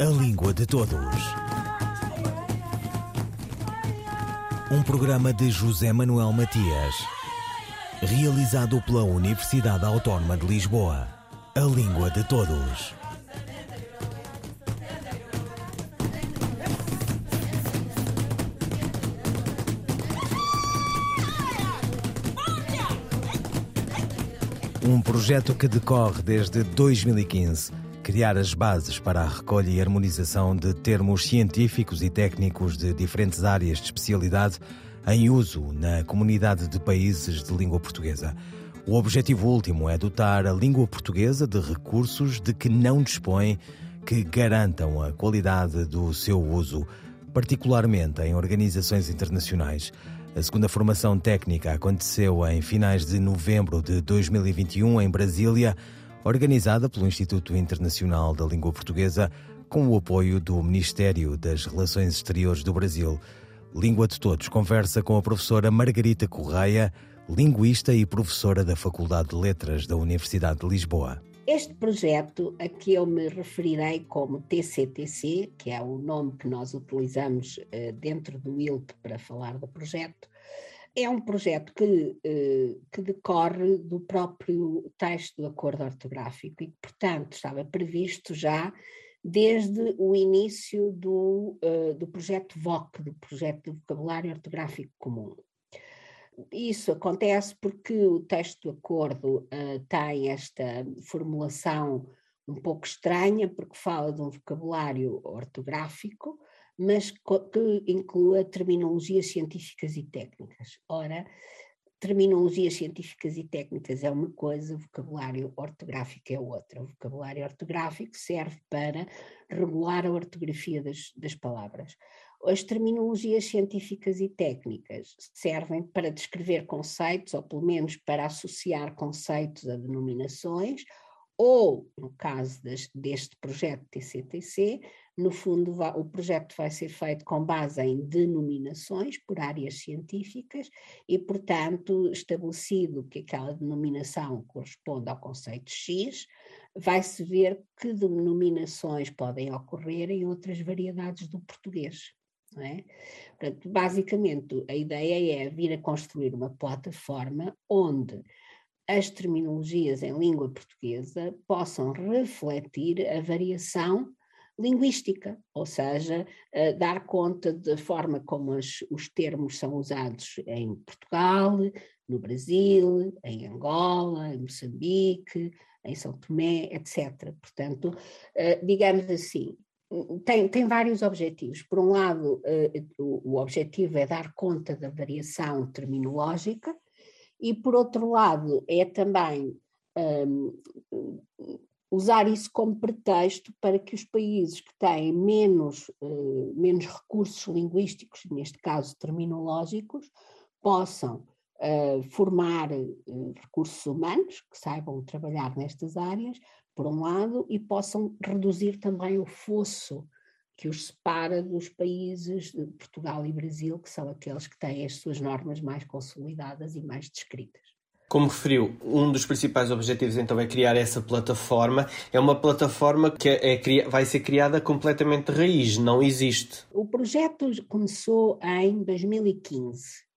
A Língua de Todos. Um programa de José Manuel Matias, realizado pela Universidade Autónoma de Lisboa. A Língua de Todos. Um projeto que decorre desde 2015 criar as bases para a recolha e harmonização de termos científicos e técnicos de diferentes áreas de especialidade em uso na comunidade de países de língua portuguesa. O objetivo último é dotar a língua portuguesa de recursos de que não dispõe que garantam a qualidade do seu uso, particularmente em organizações internacionais. A segunda formação técnica aconteceu em finais de novembro de 2021 em Brasília, organizada pelo Instituto Internacional da Língua Portuguesa, com o apoio do Ministério das Relações Exteriores do Brasil. Língua de Todos conversa com a professora Margarita Correia, linguista e professora da Faculdade de Letras da Universidade de Lisboa. Este projeto a que eu me referirei como TCTC, que é o nome que nós utilizamos uh, dentro do ILP para falar do projeto, é um projeto que, uh, que decorre do próprio texto do acordo ortográfico e, portanto, estava previsto já desde o início do, uh, do projeto VOC, do projeto de vocabulário ortográfico comum. Isso acontece porque o texto do acordo uh, tem esta formulação um pouco estranha, porque fala de um vocabulário ortográfico, mas que inclua terminologias científicas e técnicas. Ora, terminologias científicas e técnicas é uma coisa, vocabulário ortográfico é outra. O vocabulário ortográfico serve para regular a ortografia das, das palavras. As terminologias científicas e técnicas servem para descrever conceitos, ou pelo menos para associar conceitos a denominações, ou, no caso deste, deste projeto TCTC, no fundo o projeto vai ser feito com base em denominações por áreas científicas e, portanto, estabelecido que aquela denominação corresponde ao conceito X, vai-se ver que denominações podem ocorrer em outras variedades do português. É? Portanto, basicamente, a ideia é vir a construir uma plataforma onde as terminologias em língua portuguesa possam refletir a variação linguística, ou seja, uh, dar conta da forma como as, os termos são usados em Portugal, no Brasil, em Angola, em Moçambique, em São Tomé, etc. Portanto, uh, digamos assim, tem, tem vários objetivos. Por um lado, uh, o, o objetivo é dar conta da variação terminológica, e por outro lado, é também um, usar isso como pretexto para que os países que têm menos, uh, menos recursos linguísticos, neste caso terminológicos, possam uh, formar uh, recursos humanos que saibam trabalhar nestas áreas, por um lado, e possam reduzir também o fosso que os separa dos países de Portugal e Brasil, que são aqueles que têm as suas normas mais consolidadas e mais descritas. Como referiu, um dos principais objetivos então é criar essa plataforma. É uma plataforma que é, é, vai ser criada completamente de raiz, não existe. O projeto começou em 2015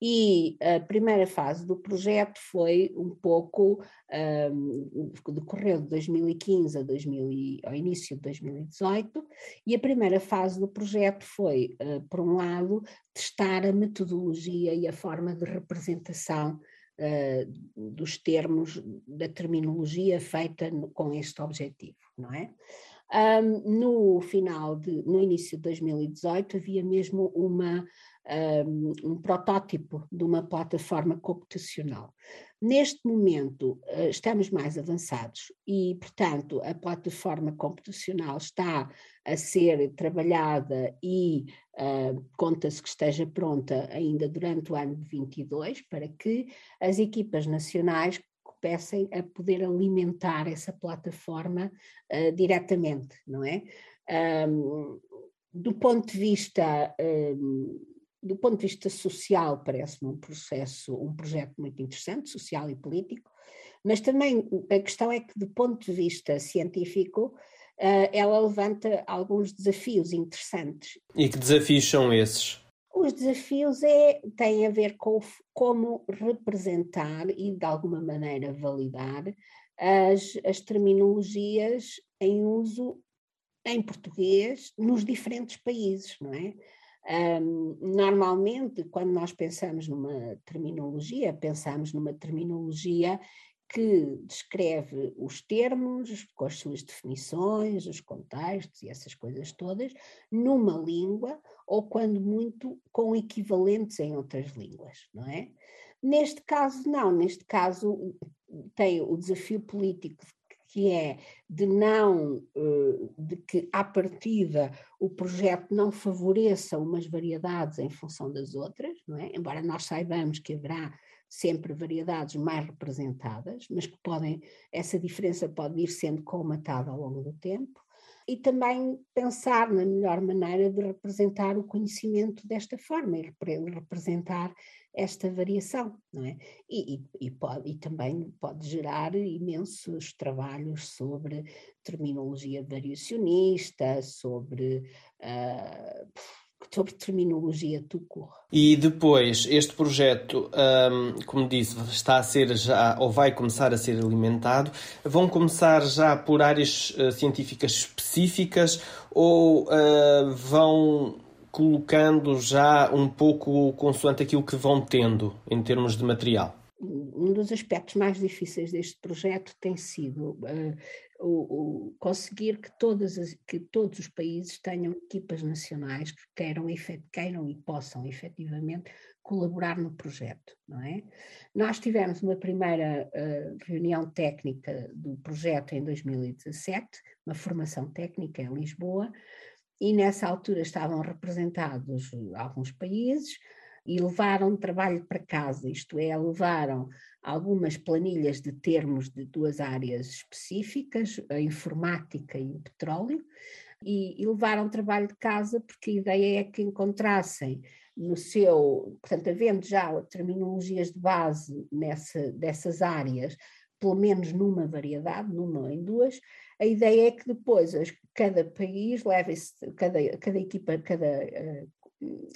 e a primeira fase do projeto foi um pouco, um, decorreu de 2015 a 2000, ao início de 2018, e a primeira fase do projeto foi, uh, por um lado, testar a metodologia e a forma de representação uh, dos termos, da terminologia feita no, com este objetivo, não é? Um, no final de, no início de 2018 havia mesmo uma, um, um protótipo de uma plataforma computacional. Neste momento uh, estamos mais avançados e, portanto, a plataforma computacional está a ser trabalhada e uh, conta-se que esteja pronta ainda durante o ano de 22 para que as equipas nacionais comecem a poder alimentar essa plataforma uh, diretamente, não é? Um, do ponto de vista um, do ponto de vista social, parece-me um processo, um projeto muito interessante, social e político, mas também a questão é que, do ponto de vista científico, ela levanta alguns desafios interessantes. E que desafios são esses? Os desafios é, têm a ver com como representar e, de alguma maneira, validar as, as terminologias em uso em português nos diferentes países, não é? Normalmente, quando nós pensamos numa terminologia, pensamos numa terminologia que descreve os termos, com as suas definições, os contextos e essas coisas todas, numa língua ou, quando muito, com equivalentes em outras línguas, não é? Neste caso, não, neste caso tem o desafio político que é de não, eh, de que à partida o projeto não favoreça umas variedades em função das outras, não é? Embora nós saibamos que haverá sempre variedades mais representadas, mas que podem, essa diferença pode ir sendo colmatada ao longo do tempo, e também pensar na melhor maneira de representar o conhecimento desta forma e representar esta variação, não é? E, e, e, pode, e também pode gerar imensos trabalhos sobre terminologia variacionista, sobre uh, sobre terminologia tucor. E depois, este projeto, um, como disse, está a ser já, ou vai começar a ser alimentado, vão começar já por áreas uh, científicas específicas ou uh, vão colocando já um pouco consoante aquilo que vão tendo em termos de material? Um dos aspectos mais difíceis deste projeto tem sido uh, o, o, conseguir que, todas as, que todos os países tenham equipas nacionais que queiram, queiram e possam efetivamente colaborar no projeto, não é? Nós tivemos uma primeira uh, reunião técnica do projeto em 2017, uma formação técnica em Lisboa, e nessa altura estavam representados alguns países e levaram trabalho para casa, isto é, levaram algumas planilhas de termos de duas áreas específicas, a informática e o petróleo, e, e levaram trabalho de casa porque a ideia é que encontrassem no seu, portanto, havendo já terminologias de base nessa, dessas áreas, pelo menos numa variedade, numa ou em duas, a ideia é que depois cada país leve cada, cada equipa, cada uh,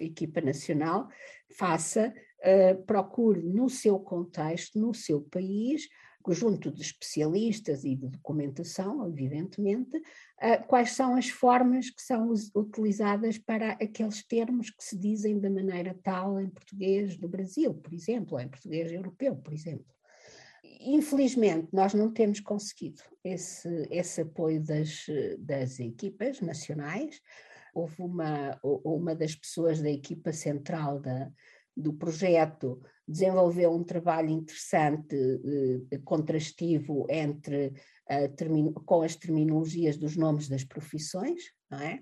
equipa nacional faça uh, procure no seu contexto, no seu país, junto de especialistas e de documentação, evidentemente, uh, quais são as formas que são utilizadas para aqueles termos que se dizem da maneira tal em português do Brasil, por exemplo, ou em português europeu, por exemplo. Infelizmente, nós não temos conseguido esse, esse apoio das, das equipas nacionais. Houve uma, uma das pessoas da equipa central da, do projeto desenvolveu um trabalho interessante, eh, contrastivo entre, eh, com as terminologias dos nomes das profissões, não é?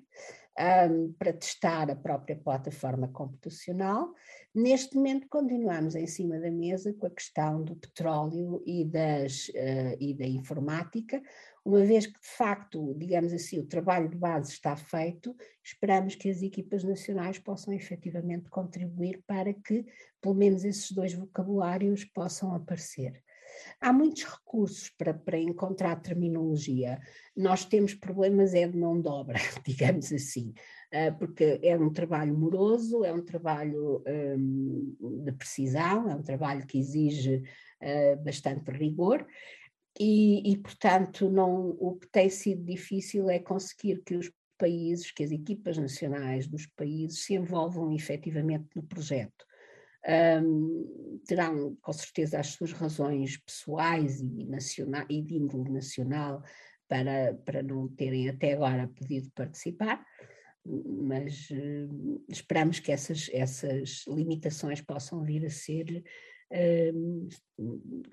Um, para testar a própria plataforma computacional. Neste momento, continuamos em cima da mesa com a questão do petróleo e, das, uh, e da informática, uma vez que, de facto, digamos assim, o trabalho de base está feito, esperamos que as equipas nacionais possam efetivamente contribuir para que, pelo menos, esses dois vocabulários possam aparecer. Há muitos recursos para, para encontrar terminologia. Nós temos problemas é de mão de obra, digamos assim, ah, porque é um trabalho moroso, é um trabalho hum, de precisão, é um trabalho que exige ah, bastante rigor e, e, portanto, não, o que tem sido difícil é conseguir que os países, que as equipas nacionais dos países se envolvam efetivamente no projeto. Um, terão com certeza as suas razões pessoais e, nacional, e de índole nacional para, para não terem até agora podido participar, mas uh, esperamos que essas, essas limitações possam vir a ser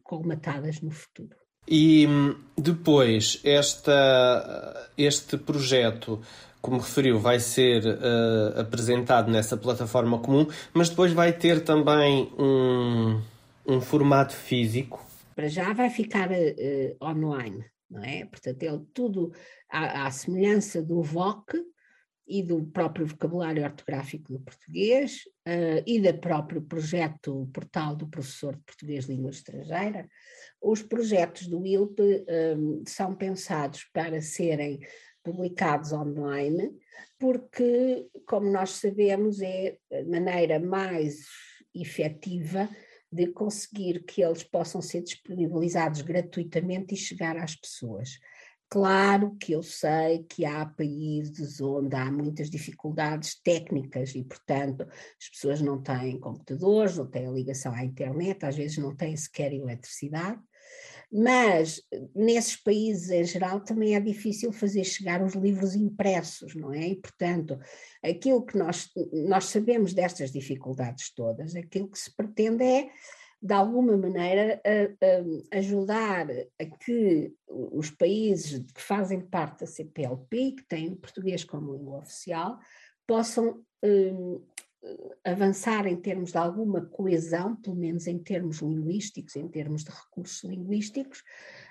colmatadas no futuro. E hum, depois, esta, este projeto, como referiu, vai ser uh, apresentado nessa plataforma comum, mas depois vai ter também um, um formato físico. Para já vai ficar uh, online, não é? Portanto, ele tudo à, à semelhança do VOC, e do próprio vocabulário ortográfico do português uh, e do próprio projeto Portal do Professor de Português Língua Estrangeira, os projetos do ILP um, são pensados para serem publicados online, porque, como nós sabemos, é a maneira mais efetiva de conseguir que eles possam ser disponibilizados gratuitamente e chegar às pessoas. Claro que eu sei que há países onde há muitas dificuldades técnicas e, portanto, as pessoas não têm computadores, não têm ligação à internet, às vezes não têm sequer eletricidade, mas nesses países em geral também é difícil fazer chegar os livros impressos, não é? E, portanto, aquilo que nós, nós sabemos destas dificuldades todas, aquilo que se pretende é de alguma maneira, a, a ajudar a que os países que fazem parte da CPLP, que têm o português como língua oficial, possam um, avançar em termos de alguma coesão, pelo menos em termos linguísticos, em termos de recursos linguísticos,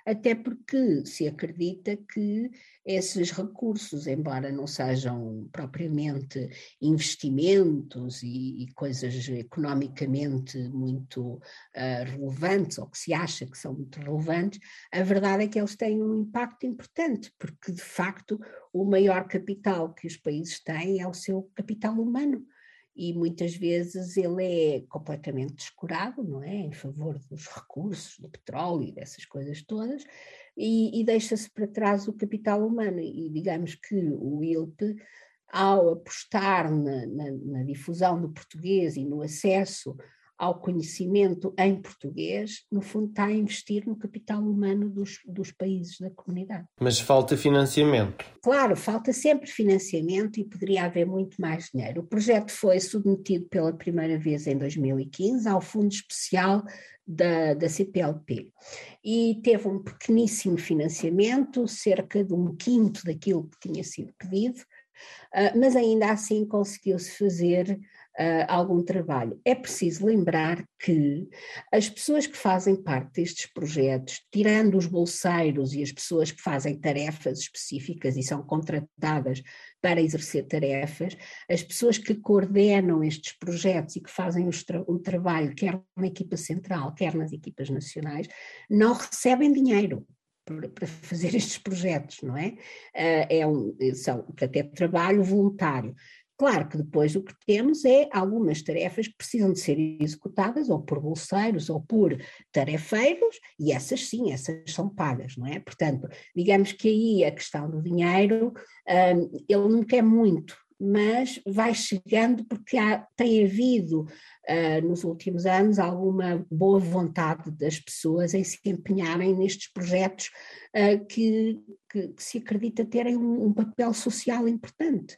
até porque se acredita que esses recursos, embora não sejam propriamente investimentos e, e coisas economicamente muito uh, relevantes, ou que se acha que são muito relevantes, a verdade é que eles têm um impacto importante, porque de facto o maior capital que os países têm é o seu capital humano e muitas vezes ele é completamente descurado, não é? Em favor dos recursos, do petróleo e dessas coisas todas, e, e deixa-se para trás o capital humano. E digamos que o ILP, ao apostar na, na, na difusão do português e no acesso ao conhecimento em português, no fundo está a investir no capital humano dos, dos países da comunidade. Mas falta financiamento. Claro, falta sempre financiamento e poderia haver muito mais dinheiro. O projeto foi submetido pela primeira vez em 2015 ao Fundo Especial da, da CPLP e teve um pequeníssimo financiamento, cerca de um quinto daquilo que tinha sido pedido, uh, mas ainda assim conseguiu-se fazer uh, algum trabalho. É preciso lembrar que as pessoas que fazem parte destes projetos, tirando os bolseiros e as pessoas que fazem tarefas específicas e são contratadas para exercer tarefas, as pessoas que coordenam estes projetos e que fazem o trabalho, quer na equipa central, quer nas equipas nacionais, não recebem dinheiro para fazer estes projetos, não é? Ah, é um, são, portanto, é trabalho voluntário. Claro que depois o que temos é algumas tarefas que precisam de ser executadas ou por bolseiros ou por tarefeiros, e essas sim, essas são pagas, não é? Portanto, digamos que aí a questão do dinheiro, um, ele não quer muito, mas vai chegando porque há, tem havido uh, nos últimos anos alguma boa vontade das pessoas em se empenharem nestes projetos uh, que, que, que, se acredita terem um, um papel social importante.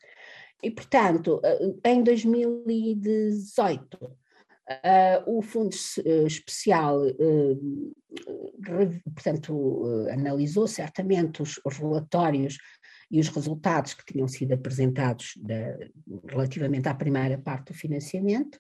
E, portanto, eh, em 2018, uh, eh, o Fundo eh, Especial, portanto, analisou certamente os, os, relatórios e os resultados que tinham sido apresentados da, relativamente à primeira parte do financiamento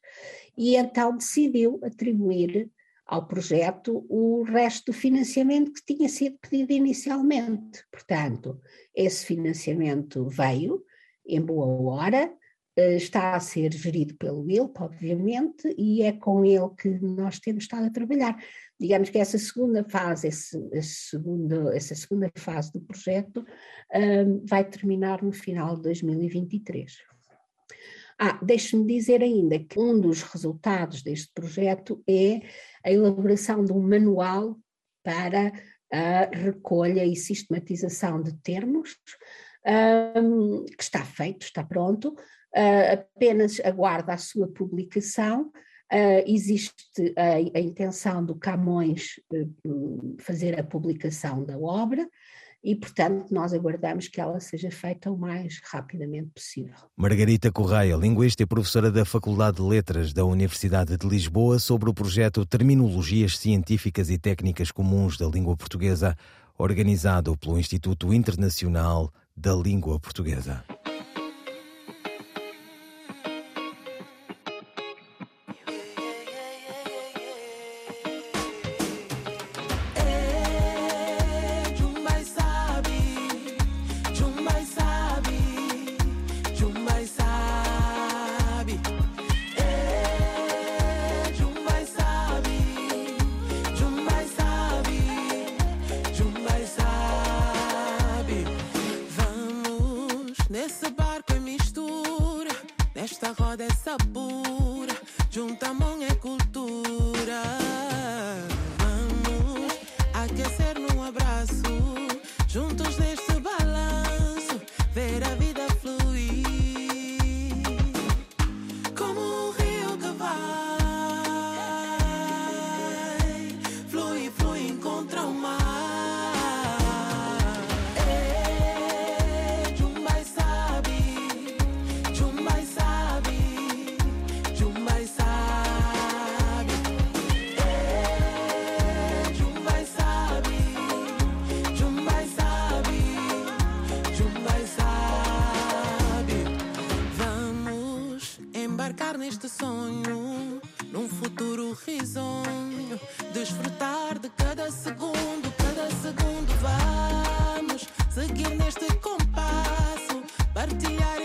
e então decidiu atribuir ao projeto o resto do financiamento que tinha sido pedido inicialmente. Portanto, esse financiamento veio, em boa hora, eh, está a ser gerido pelo ILP, obviamente, e é com ele que nós temos estado a trabalhar. Digamos que essa segunda fase, esse, segundo, essa segunda fase do projeto um, vai terminar no final de 2023. Ah, deixe-me dizer ainda que um dos resultados deste projeto é a elaboração de um manual para a recolha e sistematização de termos, um, que está feito, está pronto, uh, apenas aguarda a sua publicação. Uh, existe a, a, intenção do Camões uh, fazer a publicação da obra e, portanto, nós aguardamos que ela seja feita o mais rapidamente possível. Margarita Correia, linguista e professora da Faculdade de Letras da Universidade de Lisboa, sobre o projeto Terminologias Científicas e Técnicas Comuns da Língua Portuguesa, organizado pelo Instituto Internacional da língua portuguesa. juntamos en é cultura. Neste sonho, num futuro risonho, desfrutar de cada segundo, cada segundo. Vamos seguir neste compasso, partilhar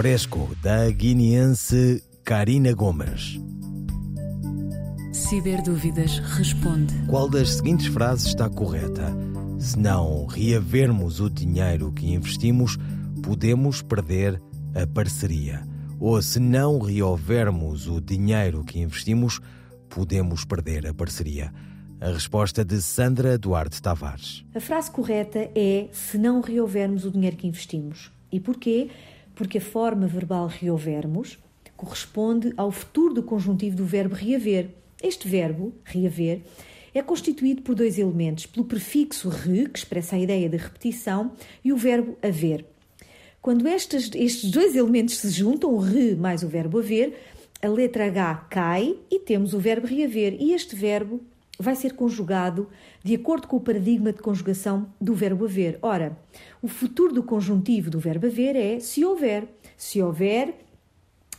Fresco, da guineense Karina Gomes. Ciberdúvidas responde. Qual das seguintes frases está correta? Se não reavermos o dinheiro que investimos, podemos perder a parceria. Ou se não reavermos o dinheiro que investimos, podemos perder a parceria. A resposta de Sandra Duarte Tavares. A frase correta é se não reouvermos o dinheiro que investimos. E porquê? Porque a forma verbal reouvermos corresponde ao futuro do conjuntivo do verbo reaver. Este verbo, reaver, é constituído por dois elementos, pelo prefixo re, que expressa a ideia de repetição, e o verbo haver. Quando estes, estes dois elementos se juntam, o re mais o verbo haver, a letra H cai e temos o verbo reaver. E este verbo vai ser conjugado de acordo com o paradigma de conjugação do verbo haver. Ora, o futuro do conjuntivo do verbo haver é se houver. Se houver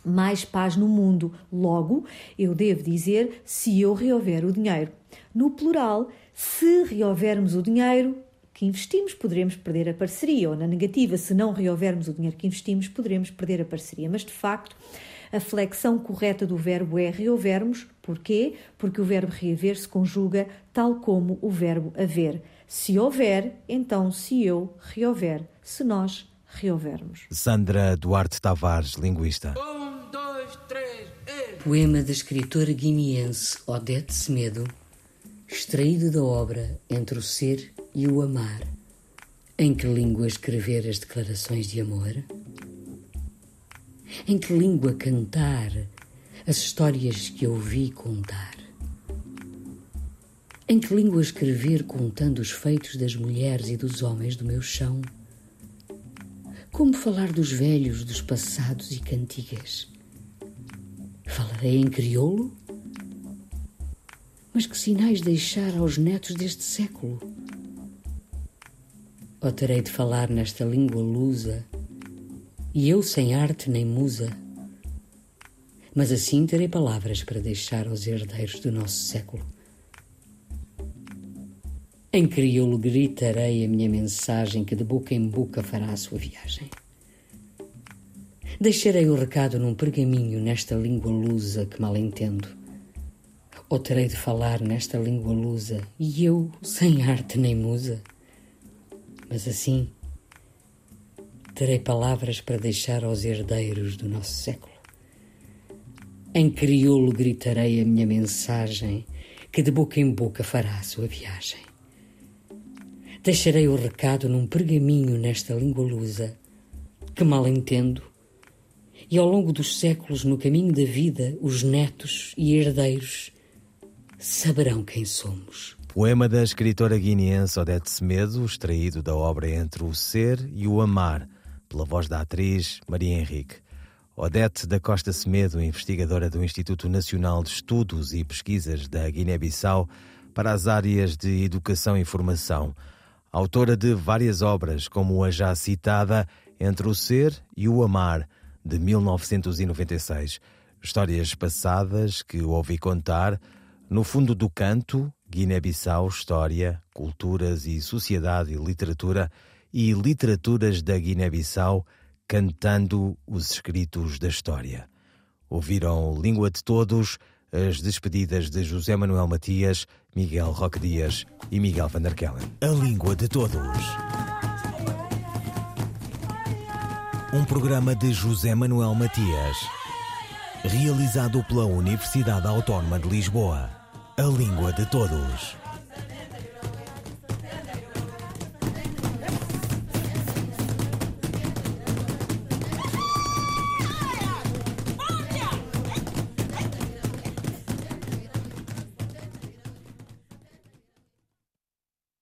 mais paz no mundo. Logo, eu devo dizer se eu reouver o dinheiro. No plural, se reouvermos o dinheiro que investimos, poderemos perder a parceria. Ou na negativa, se não reouvermos o dinheiro que investimos, poderemos perder a parceria. Mas de facto, a flexão correta do verbo é reouvermos. Porquê? Porque o verbo reaver se conjuga tal como o verbo haver. Se houver, então se eu reouver. Se nós reouvermos. Sandra Duarte Tavares, linguista. Um, dois, três, e... Poema da escritora guineense Odete Semedo, extraído da obra Entre o Ser e o Amar. Em que língua escrever as declarações de amor? Em que língua cantar as histórias que ouvi contar? Em que língua escrever contando os feitos das mulheres e dos homens do meu chão? Como falar dos velhos, dos passados e cantigas? Falarei em crioulo? Mas que sinais deixar aos netos deste século? Ou terei de falar nesta língua lusa, e eu sem arte nem musa? Mas assim terei palavras para deixar aos herdeiros do nosso século. Em crioulo gritarei a minha mensagem que de boca em boca fará a sua viagem. Deixarei o recado num pergaminho nesta língua lusa que mal entendo. Ou terei de falar nesta língua lusa e eu sem arte nem musa? Mas assim, terei palavras para deixar aos herdeiros do nosso século. Em crioulo gritarei a minha mensagem que de boca em boca fará a sua viagem. Deixarei o recado num pergaminho nesta língua lusa que mal entendo e ao longo dos séculos, no caminho da vida, os netos e herdeiros saberão quem somos. Poema da escritora guineense Odete Semedo, extraído da obra Entre o Ser e o Amar, pela voz da atriz Maria Henrique. Odete da Costa Semedo, investigadora do Instituto Nacional de Estudos e Pesquisas da Guiné-Bissau para as áreas de Educação e Formação, autora de várias obras, como a já citada Entre o Ser e o Amar, de 1996. Histórias passadas que ouvi contar no fundo do canto, Guiné-Bissau, História, Culturas e Sociedade e Literatura e Literaturas da Guiné-Bissau, cantando os escritos da história. Ouviram Língua de Todos, as despedidas de José Manuel Matias, Miguel Roque Dias e Miguel van der Kellen. A Língua de Todos. Um programa de José Manuel Matias, realizado pela Universidade Autónoma de Lisboa. A Língua de Todos.